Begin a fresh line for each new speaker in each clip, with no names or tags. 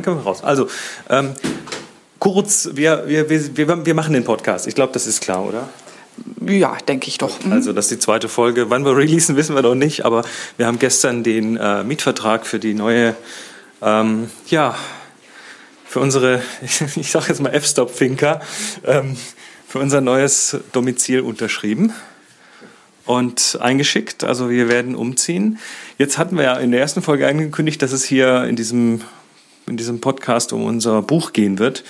den können wir raus. Also, ähm, kurz, wir, wir, wir, wir machen den Podcast. Ich glaube, das ist klar, oder?
Ja, denke ich doch.
Mhm. Also, das ist die zweite Folge. Wann wir releasen, wissen wir noch nicht, aber wir haben gestern den äh, Mietvertrag für die neue, ähm, ja, für unsere, ich sage jetzt mal F-Stop-Finker, ähm, für unser neues Domizil unterschrieben und eingeschickt. Also wir werden umziehen. Jetzt hatten wir ja in der ersten Folge angekündigt, dass es hier in diesem, in diesem Podcast um unser Buch gehen wird.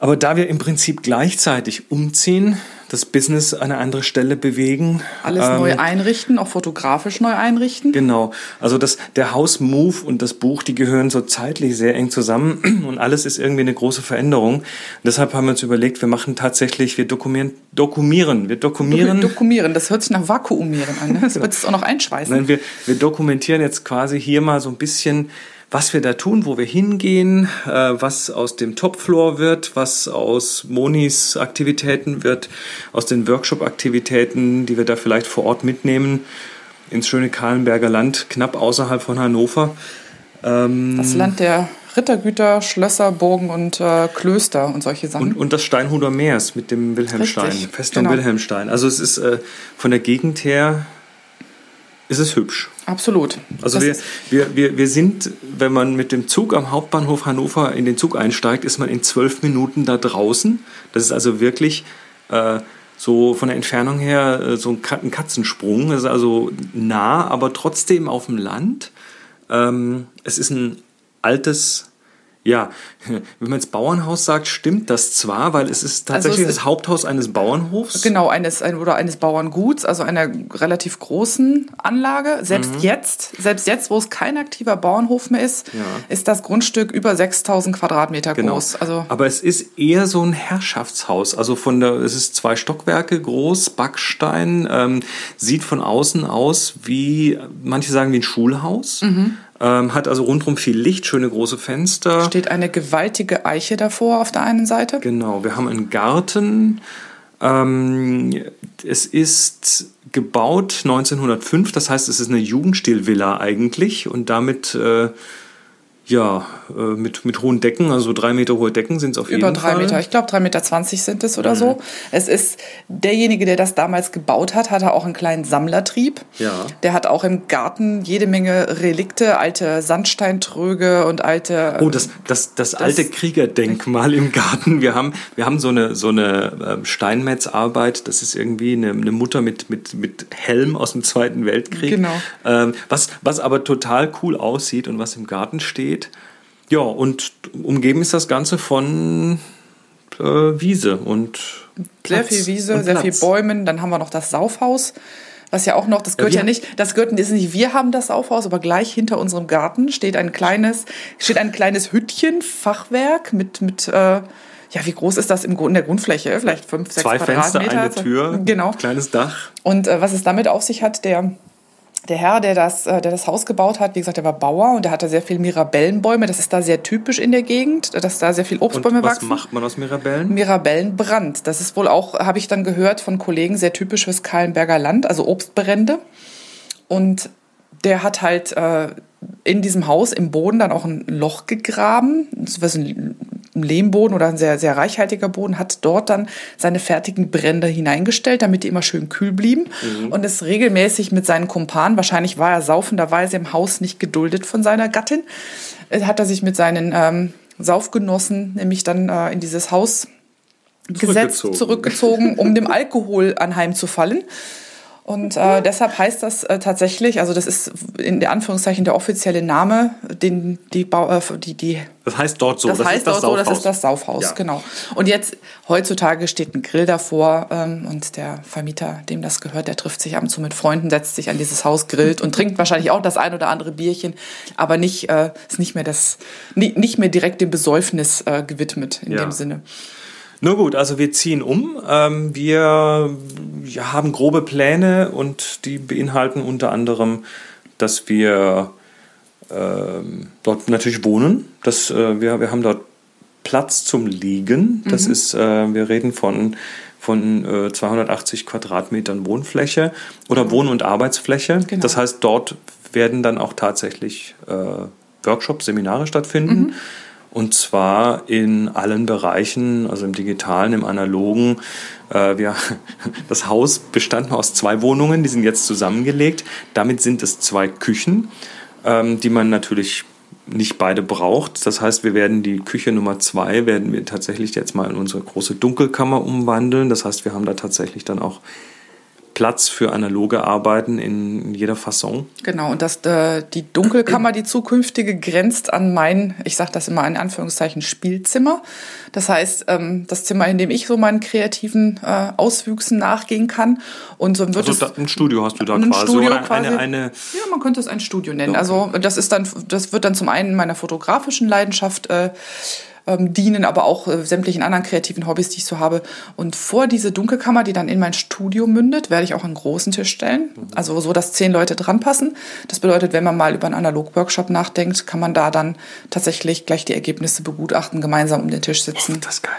Aber da wir im Prinzip gleichzeitig umziehen, das Business an eine andere Stelle bewegen.
Alles ähm, neu einrichten, auch fotografisch neu einrichten.
Genau. Also das, der House-Move und das Buch, die gehören so zeitlich sehr eng zusammen und alles ist irgendwie eine große Veränderung. Und deshalb haben wir uns überlegt, wir machen tatsächlich, wir dokumentieren, dokumieren, wir dokumieren.
Dokumieren, das hört sich nach Vakuumieren an. Ne? Das wird es auch noch einschweißen.
Nein, wir, wir dokumentieren jetzt quasi hier mal so ein bisschen was wir da tun, wo wir hingehen, äh, was aus dem Topfloor wird, was aus Monis Aktivitäten wird, aus den Workshop-Aktivitäten, die wir da vielleicht vor Ort mitnehmen, ins schöne Kahlenberger Land, knapp außerhalb von Hannover.
Ähm, das Land der Rittergüter, Schlösser, Burgen und äh, Klöster und solche Sachen.
Und, und das Steinhuder Meers mit dem Wilhelmstein, Richtig, Festung genau. Wilhelmstein. Also es ist äh, von der Gegend her ist es hübsch.
Absolut.
Also wir, wir, wir, wir sind, wenn man mit dem Zug am Hauptbahnhof Hannover in den Zug einsteigt, ist man in zwölf Minuten da draußen. Das ist also wirklich äh, so von der Entfernung her äh, so ein Katzensprung. Das ist also nah, aber trotzdem auf dem Land. Ähm, es ist ein altes ja, wenn man jetzt Bauernhaus sagt, stimmt das zwar, weil es ist also tatsächlich also es das Haupthaus eines Bauernhofs.
Genau, eines oder eines Bauernguts, also einer relativ großen Anlage. Selbst mhm. jetzt, selbst jetzt, wo es kein aktiver Bauernhof mehr ist, ja. ist das Grundstück über 6000 Quadratmeter genau. groß.
Also Aber es ist eher so ein Herrschaftshaus. Also von der, es ist zwei Stockwerke groß, Backstein, ähm, sieht von außen aus wie, manche sagen wie ein Schulhaus. Mhm. Ähm, hat also rundherum viel Licht, schöne große Fenster.
Steht eine gewaltige Eiche davor auf der einen Seite.
Genau, wir haben einen Garten. Ähm, es ist gebaut 1905, das heißt, es ist eine Jugendstilvilla eigentlich und damit äh, ja, äh, mit, mit hohen Decken, also drei Meter hohe Decken sind es auf
jeden Fall. Über drei Meter, ich glaube drei Meter zwanzig sind es oder mhm. so. Es ist derjenige, der das damals gebaut hat, hatte auch einen kleinen Sammlertrieb. Ja. Der hat auch im Garten jede Menge Relikte, alte Sandsteintröge und alte.
Oh, das, das, das, das alte Kriegerdenkmal im Garten. Wir haben, wir haben so eine, so eine ähm, Steinmetzarbeit, das ist irgendwie eine, eine Mutter mit, mit, mit Helm aus dem Zweiten Weltkrieg. Genau. Ähm, was, was aber total cool aussieht und was im Garten steht steht. Ja, und umgeben ist das Ganze von äh, Wiese und
sehr viel Wiese, sehr viel Bäumen. Dann haben wir noch das Saufhaus, was ja auch noch, das gehört ja, ja nicht, das gehört ist nicht, wir haben das Saufhaus, aber gleich hinter unserem Garten steht ein kleines, steht ein kleines Hüttchen, Fachwerk mit, mit äh, ja, wie groß ist das im, in der Grundfläche? Vielleicht fünf, sechs
Zwei Quadratmeter. Fenster, eine Tür, genau. kleines Dach.
Und äh, was es damit auf sich hat, der der Herr, der das, äh, der das Haus gebaut hat, wie gesagt, der war Bauer und der hatte sehr viele Mirabellenbäume. Das ist da sehr typisch in der Gegend, dass da sehr viel Obstbäume
und was
wachsen.
Was macht man aus Mirabellen?
Mirabellenbrand. Das ist wohl auch, habe ich dann gehört von Kollegen, sehr typisch fürs Kahlenberger Land, also Obstbrände. Und der hat halt äh, in diesem Haus im Boden dann auch ein Loch gegraben, war ein Lehmboden oder ein sehr, sehr reichhaltiger Boden, hat dort dann seine fertigen Brände hineingestellt, damit die immer schön kühl blieben mhm. und ist regelmäßig mit seinen Kumpanen, wahrscheinlich war er saufenderweise im Haus nicht geduldet von seiner Gattin, äh, hat er sich mit seinen ähm, Saufgenossen nämlich dann äh, in dieses Haus gesetzt, zurückgezogen, um dem Alkohol anheimzufallen. Und äh, deshalb heißt das äh, tatsächlich, also das ist in der Anführungszeichen der offizielle Name, den die, Bau, äh, die, die
Das heißt dort so.
Das, das heißt dort so, das ist das Saufhaus, ja. genau. Und jetzt heutzutage steht ein Grill davor ähm, und der Vermieter, dem das gehört, der trifft sich ab und zu mit Freunden, setzt sich an dieses Haus, grillt und trinkt wahrscheinlich auch das ein oder andere Bierchen, aber nicht äh, ist nicht mehr das nicht, nicht mehr direkt dem Besäufnis äh, gewidmet in ja. dem Sinne.
Nur gut, also wir ziehen um. Ähm, wir ja, haben grobe Pläne und die beinhalten unter anderem, dass wir ähm, dort natürlich wohnen. Das, äh, wir, wir haben dort Platz zum Liegen. Das mhm. ist, äh, wir reden von, von äh, 280 Quadratmetern Wohnfläche oder Wohn- und Arbeitsfläche. Genau. Das heißt, dort werden dann auch tatsächlich äh, Workshops, Seminare stattfinden. Mhm. Und zwar in allen Bereichen, also im digitalen, im analogen. Äh, wir, das Haus bestand aus zwei Wohnungen, die sind jetzt zusammengelegt. Damit sind es zwei Küchen, ähm, die man natürlich nicht beide braucht. Das heißt, wir werden die Küche Nummer zwei werden wir tatsächlich jetzt mal in unsere große Dunkelkammer umwandeln. Das heißt, wir haben da tatsächlich dann auch Platz für analoge Arbeiten in jeder Fasson.
Genau, und das, äh, die Dunkelkammer, die zukünftige, grenzt an mein, ich sage das immer in Anführungszeichen, Spielzimmer. Das heißt, ähm, das Zimmer, in dem ich so meinen kreativen äh, Auswüchsen nachgehen kann. Und so wird
also
es
ein Studio hast du da ein quasi.
Studio
oder
quasi.
Eine, eine
ja, man könnte es ein Studio nennen. Okay. Also das ist dann, das wird dann zum einen meiner fotografischen Leidenschaft äh, ähm, dienen, aber auch äh, sämtlichen anderen kreativen Hobbys, die ich so habe. Und vor diese Dunkelkammer, die dann in mein Studio mündet, werde ich auch einen großen Tisch stellen. Mhm. Also so, dass zehn Leute dran passen. Das bedeutet, wenn man mal über einen Analog-Workshop nachdenkt, kann man da dann tatsächlich gleich die Ergebnisse begutachten, gemeinsam um den Tisch sitzen.
Oh, das ist geil.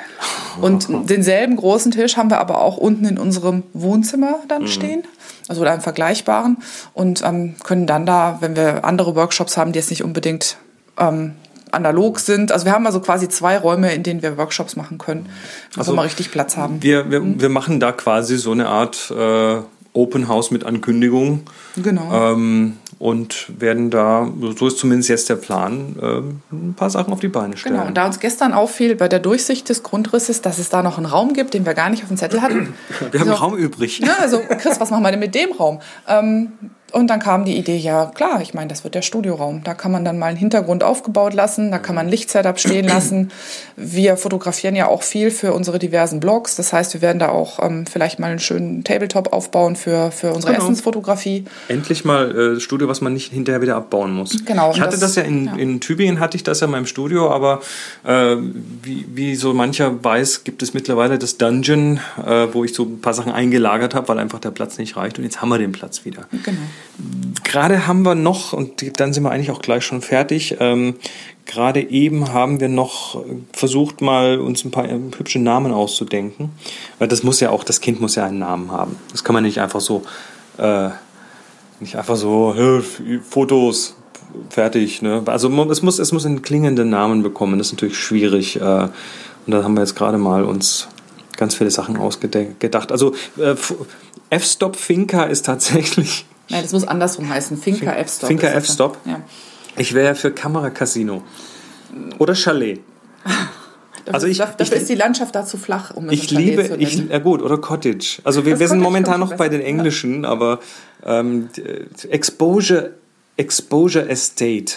Und denselben großen Tisch haben wir aber auch unten in unserem Wohnzimmer dann mhm. stehen also oder einem vergleichbaren und ähm, können dann da, wenn wir andere Workshops haben, die jetzt nicht unbedingt ähm, analog sind. Also wir haben also quasi zwei Räume, in denen wir Workshops machen können, wo also wir richtig Platz haben.
Wir, wir, mhm. wir machen da quasi so eine Art äh, Open House mit Ankündigung.
Genau.
Ähm, und werden da, so ist zumindest jetzt der Plan, äh, ein paar Sachen auf die Beine stellen. Genau,
und da uns gestern auffiel bei der Durchsicht des Grundrisses, dass es da noch einen Raum gibt, den wir gar nicht auf dem Zettel hatten.
Wir haben also, Raum übrig.
Ja, also Chris, was machen wir denn mit dem Raum? Ähm, und dann kam die Idee, ja klar, ich meine, das wird der Studioraum. Da kann man dann mal einen Hintergrund aufgebaut lassen, da kann man ein Lichtsetup stehen lassen. Wir fotografieren ja auch viel für unsere diversen Blogs. Das heißt, wir werden da auch ähm, vielleicht mal einen schönen Tabletop aufbauen für, für unsere genau. Essensfotografie.
Endlich mal äh, Studio, was man nicht hinterher wieder abbauen muss.
Genau.
Ich hatte das, das ja, in, ja in Tübingen, hatte ich das ja in meinem Studio, aber äh, wie, wie so mancher weiß, gibt es mittlerweile das Dungeon, äh, wo ich so ein paar Sachen eingelagert habe, weil einfach der Platz nicht reicht. Und jetzt haben wir den Platz wieder.
Genau.
Gerade haben wir noch, und dann sind wir eigentlich auch gleich schon fertig, ähm, gerade eben haben wir noch versucht, mal uns ein paar äh, hübsche Namen auszudenken. Weil das muss ja auch, das Kind muss ja einen Namen haben. Das kann man nicht einfach so, äh, nicht einfach so, Fotos, fertig. Ne? Also es muss, es muss einen klingenden Namen bekommen. Das ist natürlich schwierig. Äh, und da haben wir jetzt gerade mal uns ganz viele Sachen ausgedacht. Also äh, F-Stop Finca ist tatsächlich
Nein, das muss andersrum heißen. Finca F-Stop.
Finca F-Stop? Ja. Ich wäre für Kameracasino. Oder Chalet.
also ich, dafür ich, ist die Landschaft da zu flach,
um es Ich liebe, zu ich, ja gut, oder Cottage. Also wir, wir sind momentan noch bei den Englischen, ja. aber ähm, Exposure, Exposure Estate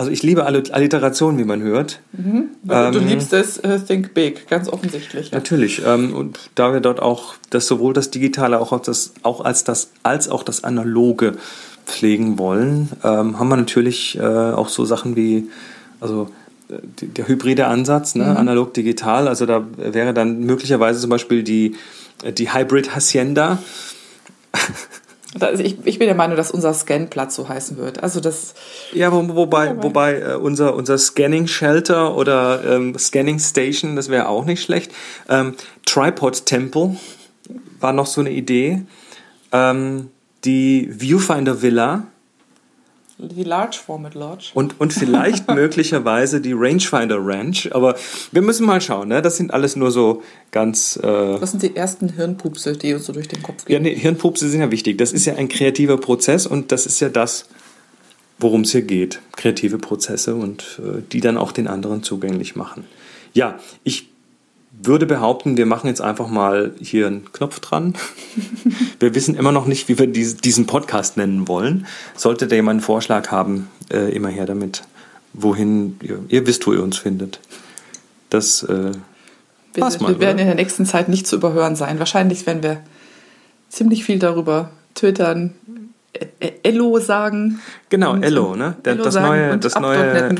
also ich liebe Alliteration, wie man hört.
Mhm. Ähm, du liebst es uh, Think Big, ganz offensichtlich.
Ja. Natürlich. Ähm, und da wir dort auch das sowohl das Digitale auch, das, auch als das als auch das Analoge pflegen wollen, ähm, haben wir natürlich äh, auch so Sachen wie also der hybride Ansatz, ne? Mhm. analog digital. Also da wäre dann möglicherweise zum Beispiel die die Hybrid Hacienda.
Also ich, ich, bin der Meinung, dass unser Scanplatz so heißen wird. Also das.
Ja, wo, wobei, wobei äh, unser, unser Scanning Shelter oder ähm, Scanning Station, das wäre auch nicht schlecht. Ähm, Tripod Temple war noch so eine Idee. Ähm, die Viewfinder Villa
die Large Format Lodge.
Und, und vielleicht möglicherweise die Rangefinder Ranch. Aber wir müssen mal schauen. Ne? Das sind alles nur so ganz. Äh
das sind die ersten Hirnpupse, die uns so durch den Kopf gehen. Ja,
nee, Hirnpupse sind ja wichtig. Das ist ja ein kreativer Prozess und das ist ja das, worum es hier geht. Kreative Prozesse und äh, die dann auch den anderen zugänglich machen. Ja, ich würde behaupten, wir machen jetzt einfach mal hier einen Knopf dran. wir wissen immer noch nicht, wie wir diesen Podcast nennen wollen. Sollte da jemand einen Vorschlag haben, äh, immer her damit. Wohin, ihr, ihr, wisst, wo ihr uns findet. Das äh,
wir, mal, wir werden in der nächsten Zeit nicht zu überhören sein. Wahrscheinlich werden wir ziemlich viel darüber twittern, Ello sagen.
Genau, Ello, ne? Ello das neue, das neue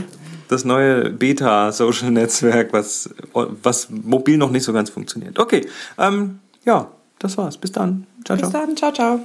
das neue Beta-Social-Netzwerk, was, was mobil noch nicht so ganz funktioniert. Okay, ähm, ja, das war's. Bis dann.
Ciao, Bis ciao. dann. Ciao, ciao.